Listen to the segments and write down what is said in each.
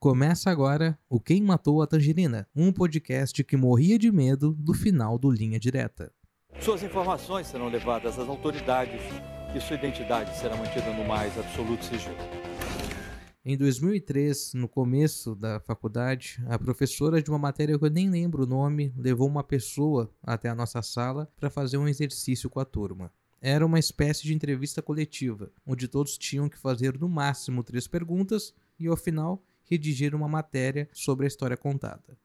Começa agora o Quem Matou a Tangerina, um podcast que morria de medo do final do Linha Direta. Suas informações serão levadas às autoridades e sua identidade será mantida no mais absoluto sigilo. Em 2003, no começo da faculdade, a professora de uma matéria que eu nem lembro o nome levou uma pessoa até a nossa sala para fazer um exercício com a turma. Era uma espécie de entrevista coletiva, onde todos tinham que fazer no máximo três perguntas e, ao final, redigir uma matéria sobre a história contada.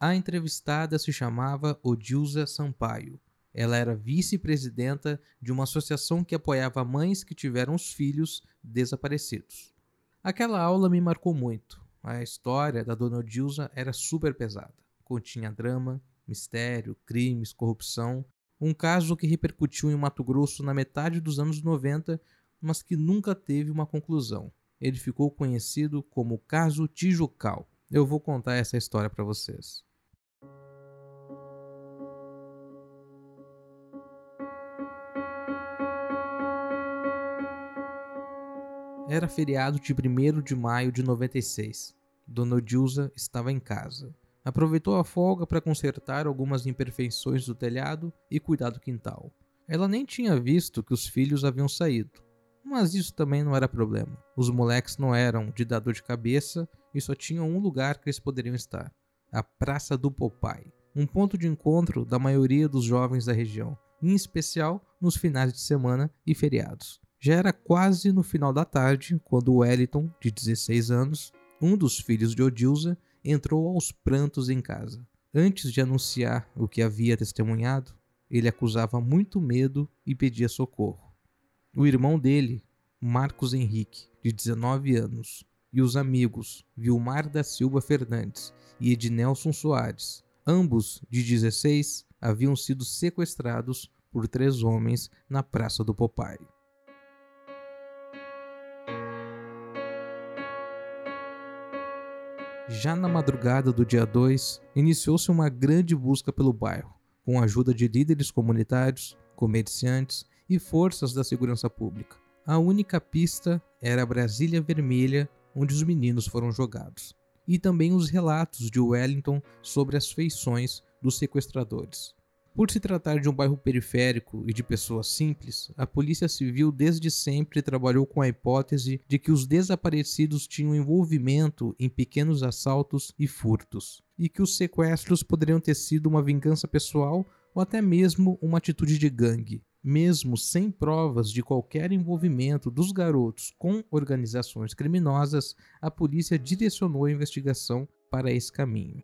A entrevistada se chamava Odilza Sampaio. Ela era vice-presidenta de uma associação que apoiava mães que tiveram os filhos desaparecidos. Aquela aula me marcou muito. A história da dona Odilza era super pesada. Continha drama, mistério, crimes, corrupção. Um caso que repercutiu em Mato Grosso na metade dos anos 90, mas que nunca teve uma conclusão ele ficou conhecido como Caso Tijucal. Eu vou contar essa história para vocês. Era feriado de 1 de maio de 96. Dona Odilza estava em casa. Aproveitou a folga para consertar algumas imperfeições do telhado e cuidar do quintal. Ela nem tinha visto que os filhos haviam saído. Mas isso também não era problema. Os moleques não eram de dar dor de cabeça e só tinham um lugar que eles poderiam estar: a Praça do Popai, um ponto de encontro da maioria dos jovens da região, em especial nos finais de semana e feriados. Já era quase no final da tarde quando Wellington, de 16 anos, um dos filhos de Odilza, entrou aos prantos em casa. Antes de anunciar o que havia testemunhado, ele acusava muito medo e pedia socorro. O irmão dele, Marcos Henrique, de 19 anos, e os amigos Vilmar da Silva Fernandes e Ednelson Soares, ambos de 16, haviam sido sequestrados por três homens na Praça do Popai. Já na madrugada do dia 2, iniciou-se uma grande busca pelo bairro, com a ajuda de líderes comunitários, comerciantes e forças da segurança pública. A única pista era a Brasília Vermelha, onde os meninos foram jogados, e também os relatos de Wellington sobre as feições dos sequestradores. Por se tratar de um bairro periférico e de pessoas simples, a Polícia Civil desde sempre trabalhou com a hipótese de que os desaparecidos tinham envolvimento em pequenos assaltos e furtos, e que os sequestros poderiam ter sido uma vingança pessoal ou até mesmo uma atitude de gangue, mesmo sem provas de qualquer envolvimento dos garotos com organizações criminosas, a polícia direcionou a investigação para esse caminho.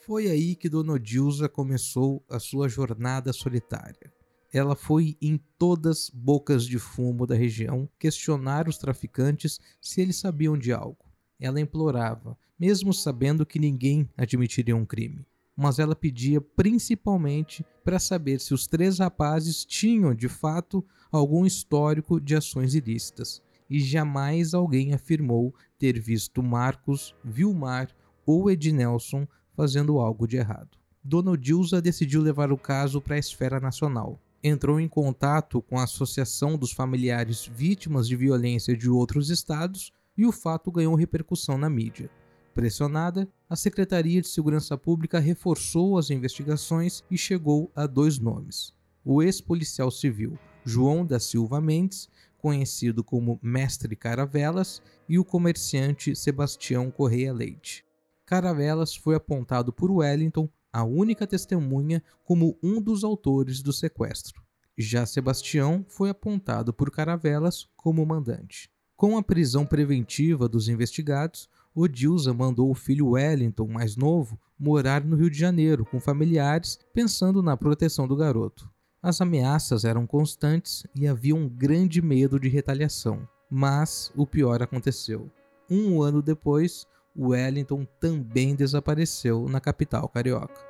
Foi aí que Dona Odilza começou a sua jornada solitária. Ela foi em todas bocas de fumo da região questionar os traficantes se eles sabiam de algo. Ela implorava, mesmo sabendo que ninguém admitiria um crime mas ela pedia principalmente para saber se os três rapazes tinham de fato algum histórico de ações ilícitas, e jamais alguém afirmou ter visto Marcos, Vilmar ou Ednelson fazendo algo de errado. Dona Odilza decidiu levar o caso para a esfera nacional. Entrou em contato com a Associação dos Familiares Vítimas de Violência de outros estados e o fato ganhou repercussão na mídia. Pressionada, a Secretaria de Segurança Pública reforçou as investigações e chegou a dois nomes: o ex-policial civil João da Silva Mendes, conhecido como Mestre Caravelas, e o comerciante Sebastião Correia Leite. Caravelas foi apontado por Wellington, a única testemunha, como um dos autores do sequestro. Já Sebastião foi apontado por Caravelas como mandante. Com a prisão preventiva dos investigados, Odilza mandou o filho Wellington, mais novo, morar no Rio de Janeiro com familiares, pensando na proteção do garoto. As ameaças eram constantes e havia um grande medo de retaliação. Mas o pior aconteceu. Um ano depois, Wellington também desapareceu na capital carioca.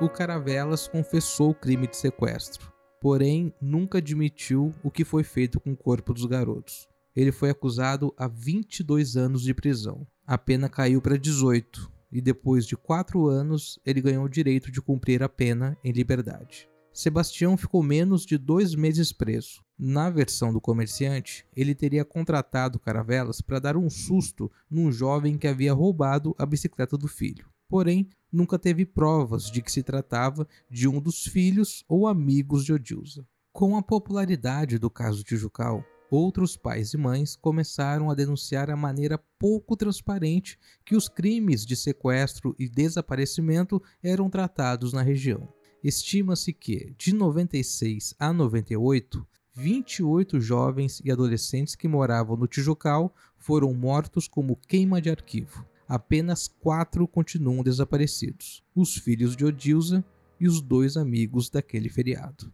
O Caravelas confessou o crime de sequestro, porém nunca admitiu o que foi feito com o corpo dos garotos ele foi acusado a 22 anos de prisão. A pena caiu para 18 e depois de quatro anos ele ganhou o direito de cumprir a pena em liberdade. Sebastião ficou menos de dois meses preso. Na versão do comerciante, ele teria contratado Caravelas para dar um susto num jovem que havia roubado a bicicleta do filho. Porém, nunca teve provas de que se tratava de um dos filhos ou amigos de Odilza. Com a popularidade do caso Tijucal, outros pais e mães começaram a denunciar a maneira pouco transparente que os crimes de sequestro e desaparecimento eram tratados na região. Estima-se que, de 96 a 98, 28 jovens e adolescentes que moravam no Tijucal foram mortos como queima de arquivo. Apenas quatro continuam desaparecidos: os filhos de Odilza e os dois amigos daquele feriado.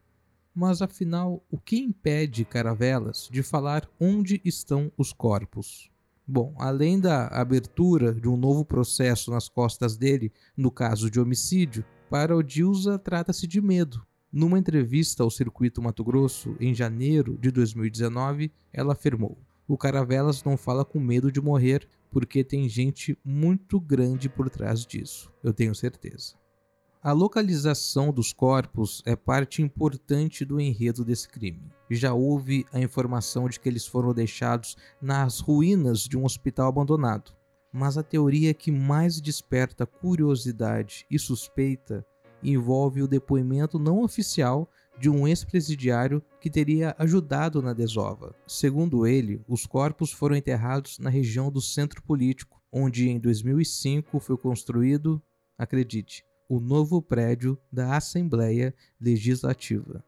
Mas afinal, o que impede Caravelas de falar onde estão os corpos? Bom, além da abertura de um novo processo nas costas dele, no caso de homicídio, para Odilza trata-se de medo. Numa entrevista ao Circuito Mato Grosso, em janeiro de 2019, ela afirmou: O Caravelas não fala com medo de morrer porque tem gente muito grande por trás disso, eu tenho certeza. A localização dos corpos é parte importante do enredo desse crime. Já houve a informação de que eles foram deixados nas ruínas de um hospital abandonado. Mas a teoria que mais desperta curiosidade e suspeita envolve o depoimento não oficial de um ex-presidiário que teria ajudado na desova. Segundo ele, os corpos foram enterrados na região do centro político, onde em 2005 foi construído, acredite, o novo prédio da Assembleia Legislativa.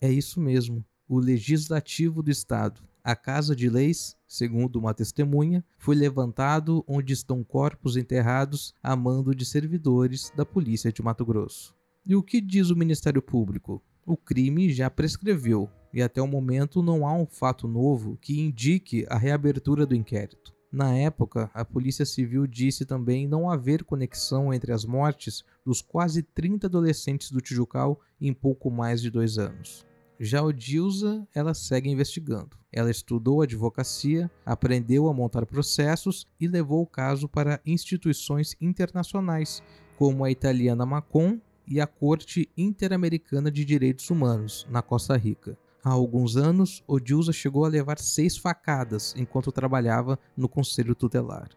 É isso mesmo, o Legislativo do Estado. A Casa de Leis, segundo uma testemunha, foi levantado onde estão corpos enterrados a mando de servidores da Polícia de Mato Grosso. E o que diz o Ministério Público? O crime já prescreveu e até o momento não há um fato novo que indique a reabertura do inquérito. Na época, a Polícia Civil disse também não haver conexão entre as mortes dos quase 30 adolescentes do Tijucal em pouco mais de dois anos. Já o Dilsa, ela segue investigando. Ela estudou advocacia, aprendeu a montar processos e levou o caso para instituições internacionais, como a italiana Macon e a Corte Interamericana de Direitos Humanos, na Costa Rica. Há alguns anos, Odilza chegou a levar seis facadas enquanto trabalhava no conselho tutelar.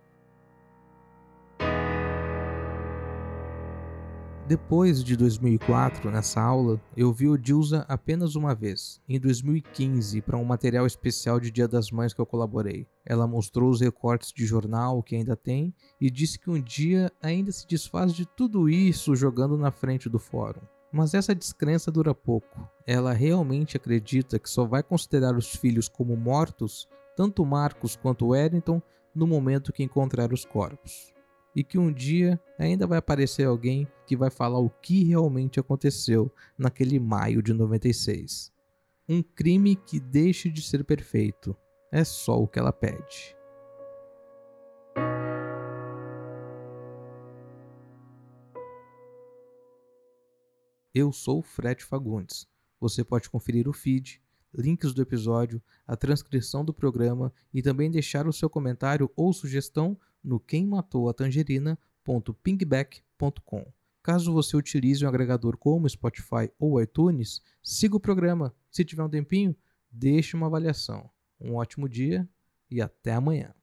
Depois de 2004, nessa aula, eu vi Odilza apenas uma vez, em 2015, para um material especial de Dia das Mães que eu colaborei. Ela mostrou os recortes de jornal que ainda tem e disse que um dia ainda se desfaz de tudo isso jogando na frente do fórum. Mas essa descrença dura pouco. Ela realmente acredita que só vai considerar os filhos como mortos, tanto Marcos quanto Wellington, no momento que encontrar os corpos. E que um dia ainda vai aparecer alguém que vai falar o que realmente aconteceu naquele maio de 96. Um crime que deixe de ser perfeito. É só o que ela pede. Eu sou Fred Fagundes. Você pode conferir o feed, links do episódio, a transcrição do programa e também deixar o seu comentário ou sugestão no quemmatoatangerina.pingback.com. Caso você utilize um agregador como Spotify ou iTunes, siga o programa. Se tiver um tempinho, deixe uma avaliação. Um ótimo dia e até amanhã.